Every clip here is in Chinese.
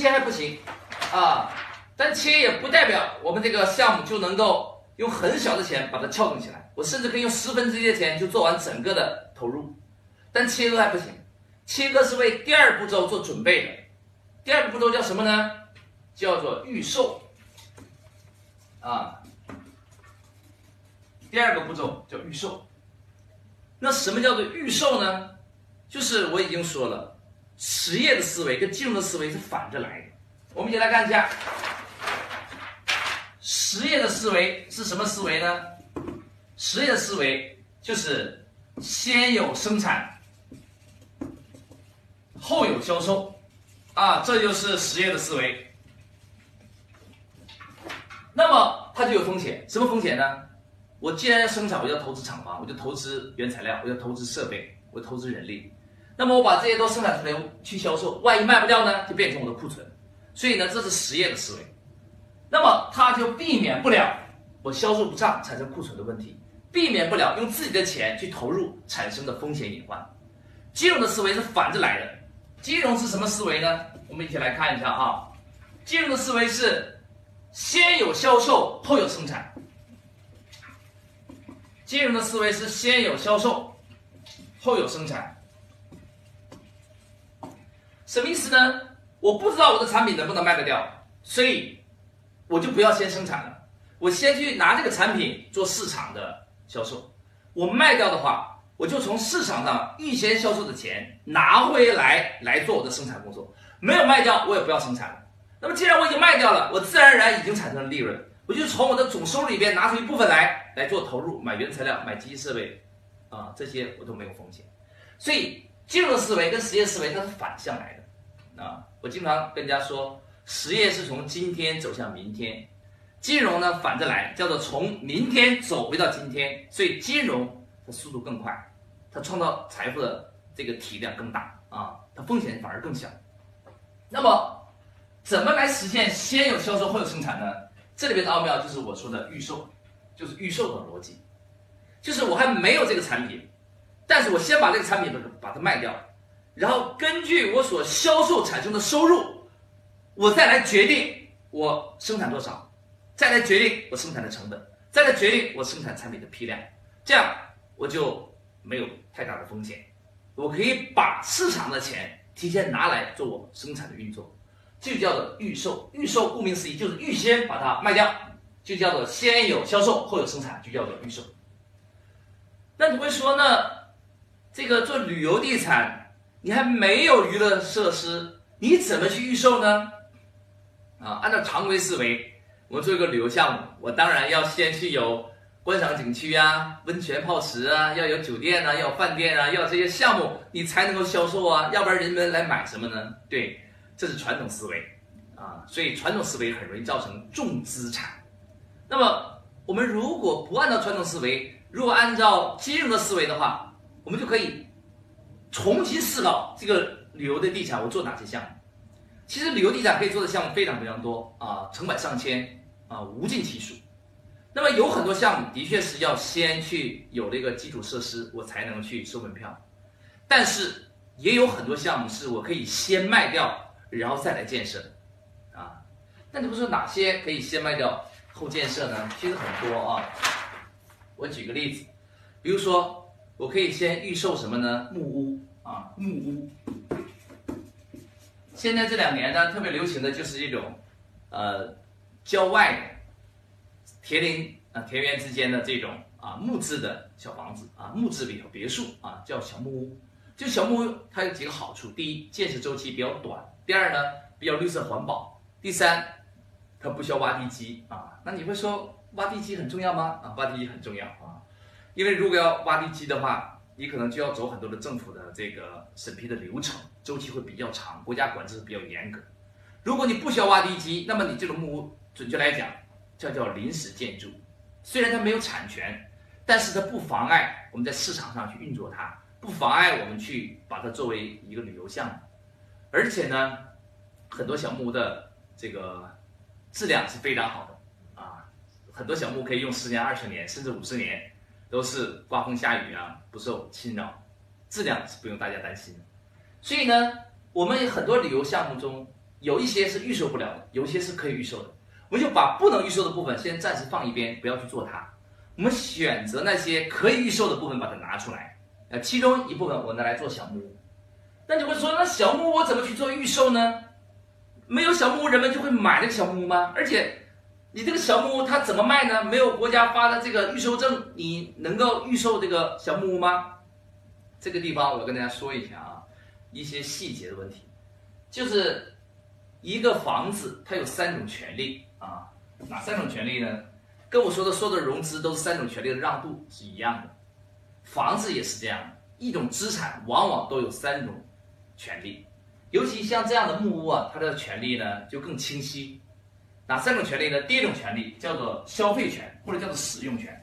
切还不行啊，但切也不代表我们这个项目就能够用很小的钱把它撬动起来。我甚至可以用十分之一的钱就做完整个的投入，但切割还不行。切割是为第二步骤做准备的。第二个步骤叫什么呢？叫做预售啊。第二个步骤叫预售。那什么叫做预售呢？就是我已经说了，实业的思维跟金融的思维是反着来的。我们一起来看一下，实业的思维是什么思维呢？实业的思维就是先有生产，后有销售，啊，这就是实业的思维。那么它就有风险，什么风险呢？我既然要生产，我要投资厂房，我就投资原材料，我要投资设备，我投资人力。那么我把这些都生产出来去销售，万一卖不掉呢，就变成我的库存。所以呢，这是实业的思维。那么它就避免不了我销售不畅产生库存的问题，避免不了用自己的钱去投入产生的风险隐患。金融的思维是反着来的。金融是什么思维呢？我们一起来看一下啊。金融的思维是先有销售后有生产。金融的思维是先有销售，后有生产。什么意思呢？我不知道我的产品能不能卖得掉，所以我就不要先生产了，我先去拿这个产品做市场的销售。我卖掉的话，我就从市场上预先销售的钱拿回来来做我的生产工作。没有卖掉，我也不要生产了。那么既然我已经卖掉了，我自然而然已经产生了利润。我就从我的总收入里边拿出一部分来来做投入，买原材料、买机器设备，啊，这些我都没有风险。所以金融思维跟实业思维它是反向来的，啊，我经常跟人家说，实业是从今天走向明天，金融呢反着来，叫做从明天走回到今天。所以金融它速度更快，它创造财富的这个体量更大啊，它风险反而更小。那么怎么来实现先有销售后有生产呢？这里边的奥妙就是我说的预售，就是预售的逻辑，就是我还没有这个产品，但是我先把这个产品把它卖掉，然后根据我所销售产生的收入，我再来决定我生产多少，再来决定我生产的成本，再来决定我生产产品的批量，这样我就没有太大的风险，我可以把市场的钱提前拿来做我生产的运作。这就叫做预售，预售顾名思义就是预先把它卖掉，就叫做先有销售后有生产，就叫做预售。那你会说呢？这个做旅游地产，你还没有娱乐设施，你怎么去预售呢？啊，按照常规思维，我做一个旅游项目，我当然要先去有观赏景区啊、温泉泡池啊，要有酒店啊，要饭店啊，要这些项目，你才能够销售啊，要不然人们来买什么呢？对。这是传统思维啊，所以传统思维很容易造成重资产。那么，我们如果不按照传统思维，如果按照金融的思维的话，我们就可以重新思考这个旅游的地产，我做哪些项目？其实旅游地产可以做的项目非常非常多啊，成百上千啊，无尽其数。那么有很多项目的确是要先去有这个基础设施，我才能去收门票。但是也有很多项目是我可以先卖掉。然后再来建设，啊，那你不说哪些可以先卖掉后建设呢？其实很多啊。我举个例子，比如说我可以先预售什么呢？木屋啊，木屋。现在这两年呢，特别流行的就是这种，呃，郊外田林啊田园之间的这种啊木质的小房子啊木质别别墅啊叫小木屋。就小木屋它有几个好处：第一，建设周期比较短。第二呢，比较绿色环保。第三，它不需要挖地基啊。那你会说挖地基很重要吗？啊，挖地基很重要啊，因为如果要挖地基的话，你可能就要走很多的政府的这个审批的流程，周期会比较长，国家管制比较严格。如果你不需要挖地基，那么你这种木屋，准确来讲，叫叫临时建筑。虽然它没有产权，但是它不妨碍我们在市场上去运作它，不妨碍我们去把它作为一个旅游项目。而且呢，很多小木屋的这个质量是非常好的啊，很多小木屋可以用十年、二十年，甚至五十年，都是刮风下雨啊不受侵扰，质量是不用大家担心的。所以呢，我们很多旅游项目中有一些是预售不了的，有一些是可以预售的。我们就把不能预售的部分先暂时放一边，不要去做它。我们选择那些可以预售的部分，把它拿出来。呃，其中一部分我拿来做小木屋。那你会说，那小木屋我怎么去做预售呢？没有小木屋，人们就会买这个小木屋吗？而且，你这个小木屋它怎么卖呢？没有国家发的这个预售证，你能够预售这个小木屋吗？这个地方我跟大家说一下啊，一些细节的问题，就是一个房子它有三种权利啊，哪三种权利呢？跟我说的所有的融资都是三种权利的让渡是一样的，房子也是这样，一种资产往往都有三种权利，尤其像这样的木屋啊，它的权利呢就更清晰。哪三种权利呢？第一种权利叫做消费权或者叫做使用权。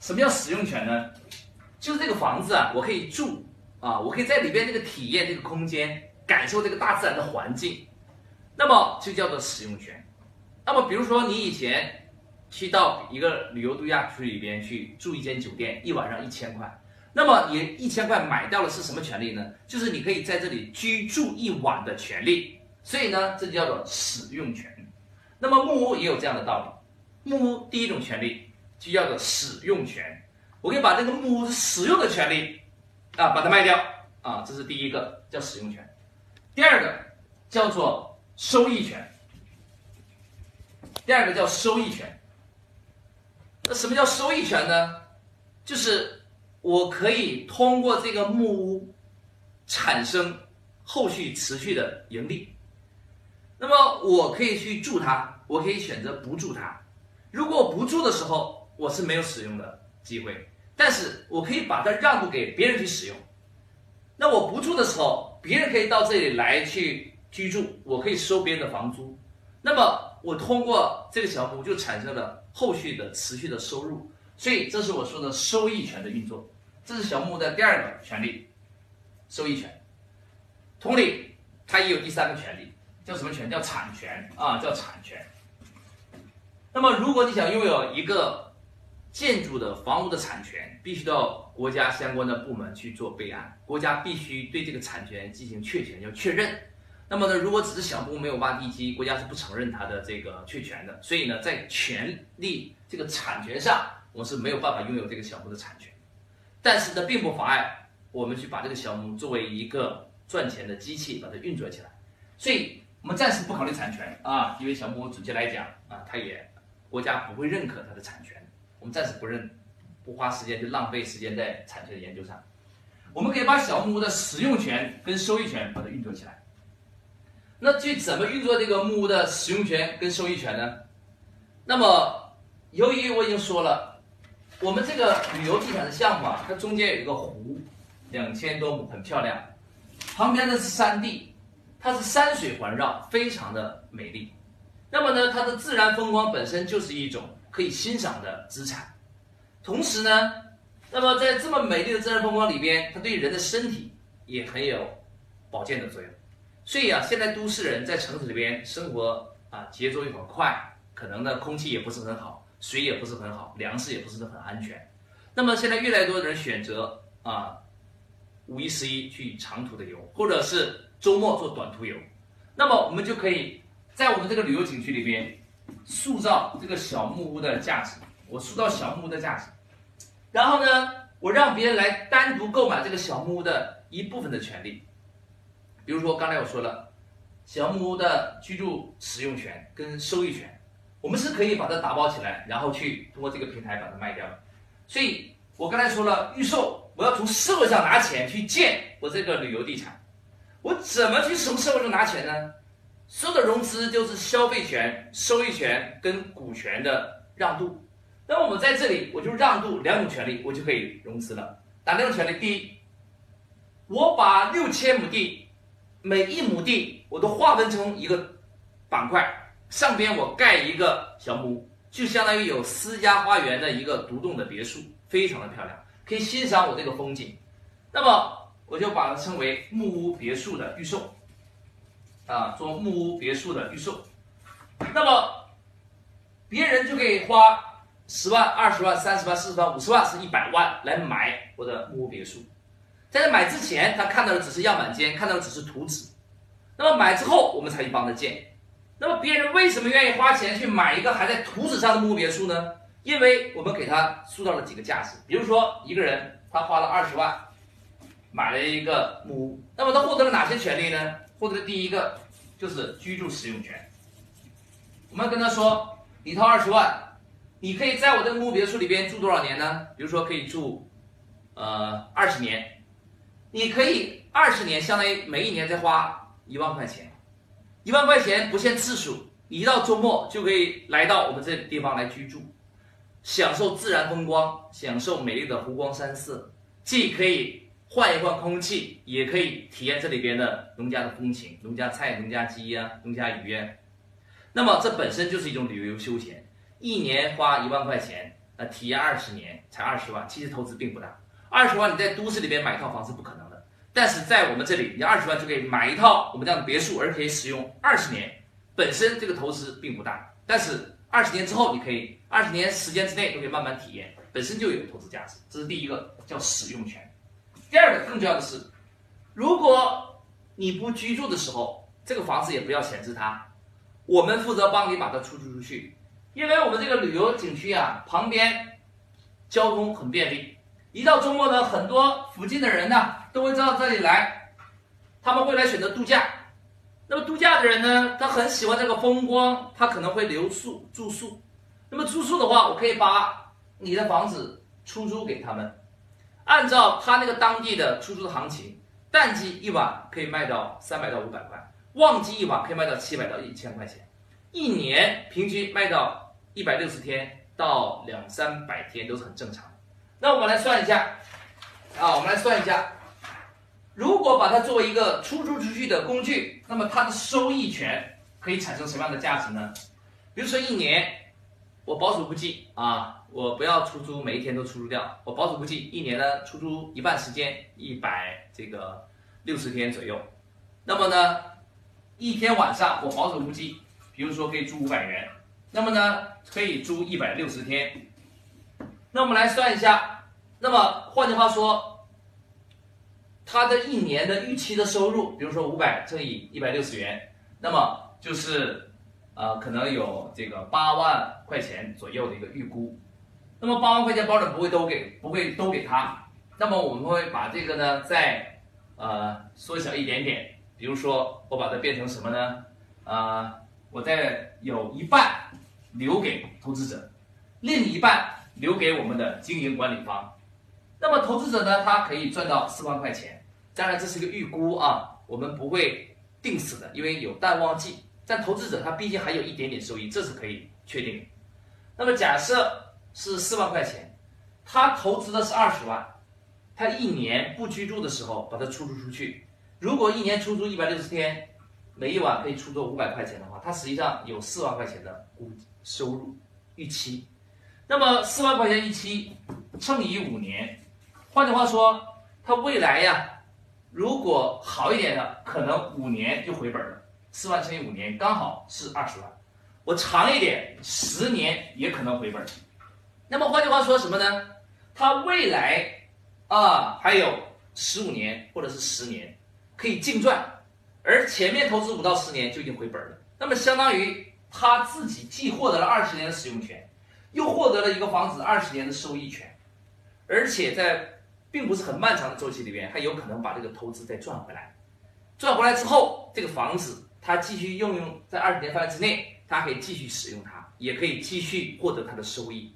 什么叫使用权呢？就是这个房子啊，我可以住啊，我可以在里边这个体验这个空间，感受这个大自然的环境，那么就叫做使用权。那么比如说你以前去到一个旅游度假区里边去住一间酒店，一晚上一千块，那么你一千块买到的是什么权利呢？就是你可以在这里居住一晚的权利。所以呢，这就叫做使用权。那么木屋也有这样的道理，木屋第一种权利就叫做使用权。我可以把这个木屋使用的权利啊，把它卖掉啊，这是第一个叫使用权。第二个叫做收益权。第二个叫收益权。那什么叫收益权呢？就是我可以通过这个木屋产生后续持续的盈利。那么我可以去住它，我可以选择不住它。如果我不住的时候，我是没有使用的机会。但是我可以把它让渡给别人去使用，那我不住的时候，别人可以到这里来去居住，我可以收别人的房租，那么我通过这个小木屋就产生了后续的持续的收入，所以这是我说的收益权的运作，这是小木屋的第二个权利，收益权。同理，它也有第三个权利，叫什么权？叫产权啊，叫产权。那么如果你想拥有一个。建筑的房屋的产权必须到国家相关的部门去做备案，国家必须对这个产权进行确权，要确认。那么呢，如果只是小木屋没有挖地基，国家是不承认它的这个确权的。所以呢，在权利这个产权上，我们是没有办法拥有这个小木屋的产权。但是呢，并不妨碍我们去把这个小木屋作为一个赚钱的机器，把它运作起来。所以我们暂时不考虑产权啊，因为小木屋准确来讲啊，它也国家不会认可它的产权。我们暂时不认，不花时间去浪费时间在产权的研究上。我们可以把小木屋的使用权跟收益权把它运作起来。那去怎么运作这个木屋的使用权跟收益权呢？那么，由于我已经说了，我们这个旅游地产的项目啊，它中间有一个湖，两千多亩，很漂亮。旁边的是山地，它是山水环绕，非常的美丽。那么呢，它的自然风光本身就是一种。可以欣赏的资产，同时呢，那么在这么美丽的自然风光里边，它对人的身体也很有保健的作用。所以啊，现在都市人在城市里边生活啊，节奏又很快，可能呢空气也不是很好，水也不是很好，粮食也不是很安全。那么现在越来越多的人选择啊，五一十一去长途的游，或者是周末做短途游，那么我们就可以在我们这个旅游景区里边。塑造这个小木屋的价值，我塑造小木屋的价值，然后呢，我让别人来单独购买这个小木屋的一部分的权利，比如说刚才我说了，小木屋的居住使用权跟收益权，我们是可以把它打包起来，然后去通过这个平台把它卖掉的。所以我刚才说了，预售我要从社会上拿钱去建我这个旅游地产，我怎么去从社会中拿钱呢？所有的融资就是消费权、收益权跟股权的让渡。那我们在这里，我就让渡两种权利，我就可以融资了。哪两种权利？第一，我把六千亩地，每一亩地我都划分成一个板块，上边我盖一个小木屋，就相当于有私家花园的一个独栋的别墅，非常的漂亮，可以欣赏我这个风景。那么我就把它称为木屋别墅的预售。啊，做木屋别墅的预售，那么别人就可以花十万、二十万、三十万、四十万、五十万，是一百万来买我的木屋别墅。在这买之前，他看到的只是样板间，看到的只是图纸。那么买之后我们才去帮他建。那么别人为什么愿意花钱去买一个还在图纸上的木屋别墅呢？因为我们给他塑造了几个价值，比如说一个人他花了二十万买了一个木屋，那么他获得了哪些权利呢？获得的第一个就是居住使用权。我们跟他说，你掏二十万，你可以在我这个木屋别墅里边住多少年呢？比如说可以住呃二十年，你可以二十年，相当于每一年再花一万块钱。一万块钱不限次数，你一到周末就可以来到我们这个地方来居住，享受自然风光，享受美丽的湖光山色，既可以换一换空气，也可以体验这里边的农家的风情，农家菜、农家鸡呀、农家鱼呀。那么这本身就是一种旅游休闲，一年花一万块钱，那，体验二十年才二十万，其实投资并不大。二十万你在都市里边买一套房是不可能的。但是在我们这里，你二十万就可以买一套我们这样的别墅，而可以使用二十年。本身这个投资并不大，但是二十年之后，你可以二十年时间之内都可以慢慢体验，本身就有投资价值。这是第一个叫使用权。第二个更重要的是，如果你不居住的时候，这个房子也不要闲置它，我们负责帮你把它出租出去。因为我们这个旅游景区啊，旁边交通很便利。一到周末呢，很多附近的人呢都会到这里来，他们会来选择度假。那么度假的人呢，他很喜欢这个风光，他可能会留宿住宿。那么住宿的话，我可以把你的房子出租给他们，按照他那个当地的出租的行情，淡季一晚可以卖到三百到五百块，旺季一晚可以卖到七百到一千块钱，一年平均卖到一百六十天到两三百天都是很正常。那我们来算一下，啊，我们来算一下，如果把它作为一个出租出去的工具，那么它的收益权可以产生什么样的价值呢？比如说一年，我保守估计啊，我不要出租每一天都出租掉，我保守估计一年呢出租一半时间，一百这个六十天左右，那么呢，一天晚上我保守估计，比如说可以租五百元，那么呢可以租一百六十天。那我们来算一下，那么换句话说，他的一年的预期的收入，比如说五百乘以一百六十元，那么就是，呃，可能有这个八万块钱左右的一个预估。那么八万块钱保准不会都给，不会都给他。那么我们会把这个呢再呃缩小一点点，比如说我把它变成什么呢？啊，我再有一半留给投资者，另一半。留给我们的经营管理方，那么投资者呢？他可以赚到四万块钱。当然这是个预估啊，我们不会定死的，因为有淡旺季。但投资者他毕竟还有一点点收益，这是可以确定的。那么假设是四万块钱，他投资的是二十万，他一年不居住的时候把它出租出去，如果一年出租一百六十天，每一晚可以出租五百块钱的话，他实际上有四万块钱的估收入预期。那么四万块钱一期乘以五年，换句话说，他未来呀，如果好一点的，可能五年就回本了。四万乘以五年刚好是二十万，我长一点，十年也可能回本。那么换句话说什么呢？它未来啊还有十五年或者是十年可以净赚，而前面投资五到十年就已经回本了。那么相当于他自己既获得了二十年的使用权。又获得了一个房子二十年的收益权，而且在并不是很漫长的周期里边，还有可能把这个投资再赚回来。赚回来之后，这个房子它继续用用在二十年范围之内，它可以继续使用它，也可以继续获得它的收益。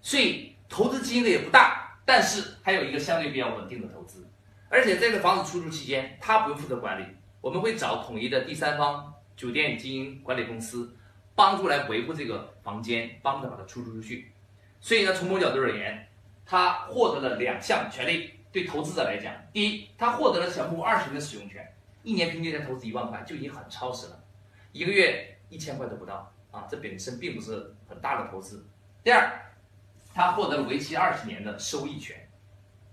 所以投资金额也不大，但是还有一个相对比较稳定的投资。而且这个房子出租期间，它不用负责管理，我们会找统一的第三方酒店经营管理公司。帮助来维护这个房间，帮着把它出租出去。所以呢，从某角度而言，他获得了两项权利。对投资者来讲，第一，他获得了小木屋二十年的使用权，一年平均才投资一万块，就已经很超值了，一个月一千块都不到啊，这本身并不是很大的投资。第二，他获得了为期二十年的收益权，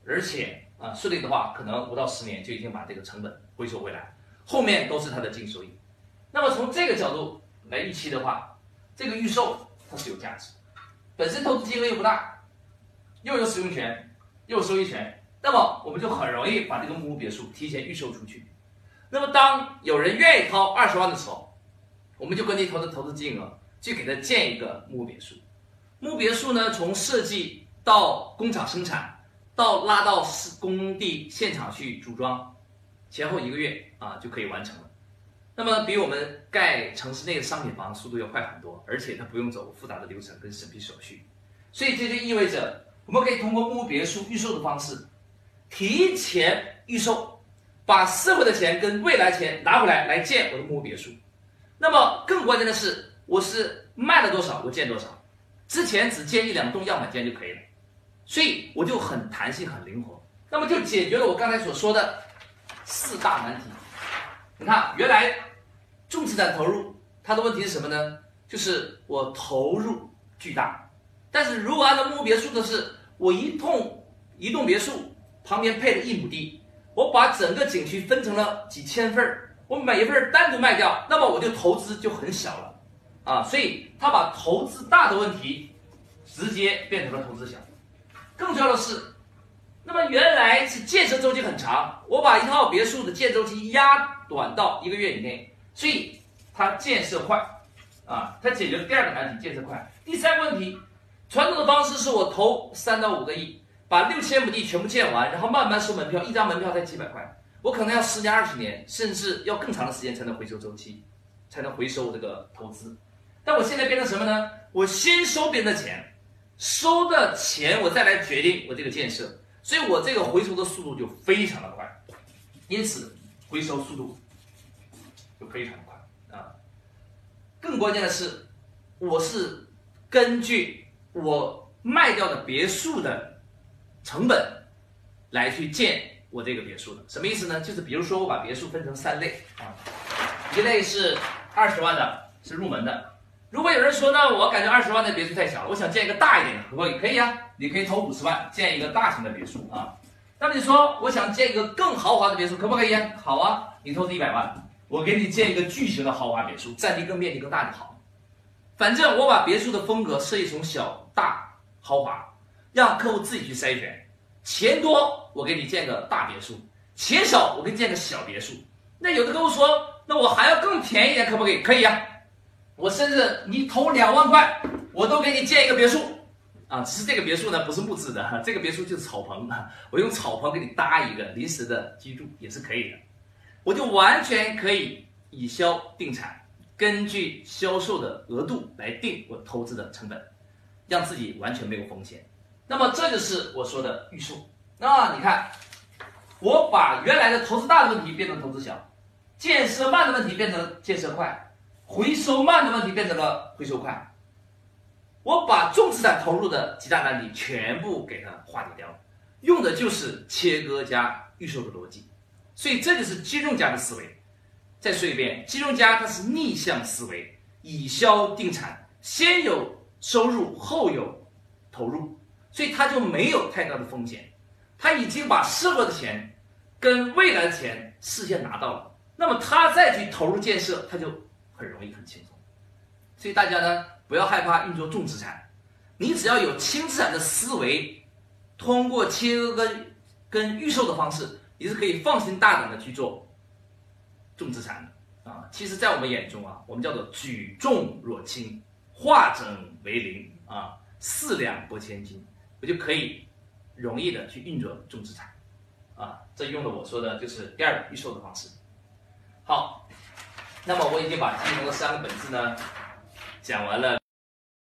而且啊，顺利的话，可能五到十年就已经把这个成本回收回来，后面都是他的净收益。那么从这个角度。来预期的话，这个预售它是有价值，本身投资金额又不大，又有使用权，又有收益权，那么我们就很容易把这个木屋别墅提前预售出去，那么当有人愿意掏二十万的时候，我们就根据投资投资金额去给他建一个木屋别墅。木屋别墅呢，从设计到工厂生产，到拉到工地现场去组装，前后一个月啊就可以完成了。那么比我们盖城市内的商品房速度要快很多，而且它不用走复杂的流程跟审批手续。所以这就意味着，我们可以通过木屋别墅预售的方式，提前预售，把社会的钱跟未来钱拿回来，来建我的木屋别墅。那么更关键的是，我是卖了多少，我建多少。之前只建一两栋样板间就可以了，所以我就很弹性、很灵活。那么就解决了我刚才所说的四大难题。你看，原来重资产投入它的问题是什么呢？就是我投入巨大。但是如果按照木屋别墅的是，我一栋一栋别墅旁边配了一亩地，我把整个景区分成了几千份儿，我每一份单独卖掉，那么我就投资就很小了，啊，所以他把投资大的问题直接变成了投资小。更重要的是，那么原来是建设周期很长，我把一套别墅的建周期压短到一个月以内，所以它建设快，啊，它解决了第二个难题，建设快。第三个问题。传统的方式是我投三到五个亿，把六千亩地全部建完，然后慢慢收门票，一张门票才几百块，我可能要十年、二十年，甚至要更长的时间才能回收周期，才能回收我这个投资。但我现在变成什么呢？我先收别人的钱，收的钱我再来决定我这个建设，所以我这个回收的速度就非常的快，因此回收速度就非常的快啊。更关键的是，我是根据。我卖掉的别墅的成本来去建我这个别墅的，什么意思呢？就是比如说我把别墅分成三类啊，一类是二十万的，是入门的。如果有人说呢，我感觉二十万的别墅太小了，我想建一个大一点的，可不可以？可以啊，你可以投五十万建一个大型的别墅啊。那你说我想建一个更豪华的别墅，可不可以啊？好啊，你投资一百万，我给你建一个巨型的豪华别墅，占地更面积更大就好。反正我把别墅的风格设计从小大豪华，让客户自己去筛选。钱多我给你建个大别墅，钱少我给你建个小别墅。那有的客户说，那我还要更便宜点，可不可以？可以呀，我甚至你投两万块，我都给你建一个别墅。啊，只是这个别墅呢不是木质的，这个别墅就是草棚，我用草棚给你搭一个临时的居住也是可以的。我就完全可以以销定产。根据销售的额度来定我投资的成本，让自己完全没有风险。那么这就是我说的预售。那你看，我把原来的投资大的问题变成投资小，建设慢的问题变成建设快，回收慢的问题变成了回收快。我把重资产投入的几大难题全部给它化解掉，用的就是切割加预售的逻辑。所以这就是金融家的思维。再说一遍，金融家他是逆向思维，以销定产，先有收入后有投入，所以他就没有太大的风险，他已经把社会的钱跟未来的钱事先拿到了，那么他再去投入建设，他就很容易很轻松。所以大家呢不要害怕运作重资产，你只要有轻资产的思维，通过切割跟跟预售的方式，你是可以放心大胆的去做。重资产的。啊，其实，在我们眼中啊，我们叫做举重若轻，化整为零。啊，四两拨千斤，我就可以容易的去运作重资产啊。这用了我说的就是第二个预售的方式。好，那么我已经把金融的三个本质呢讲完了。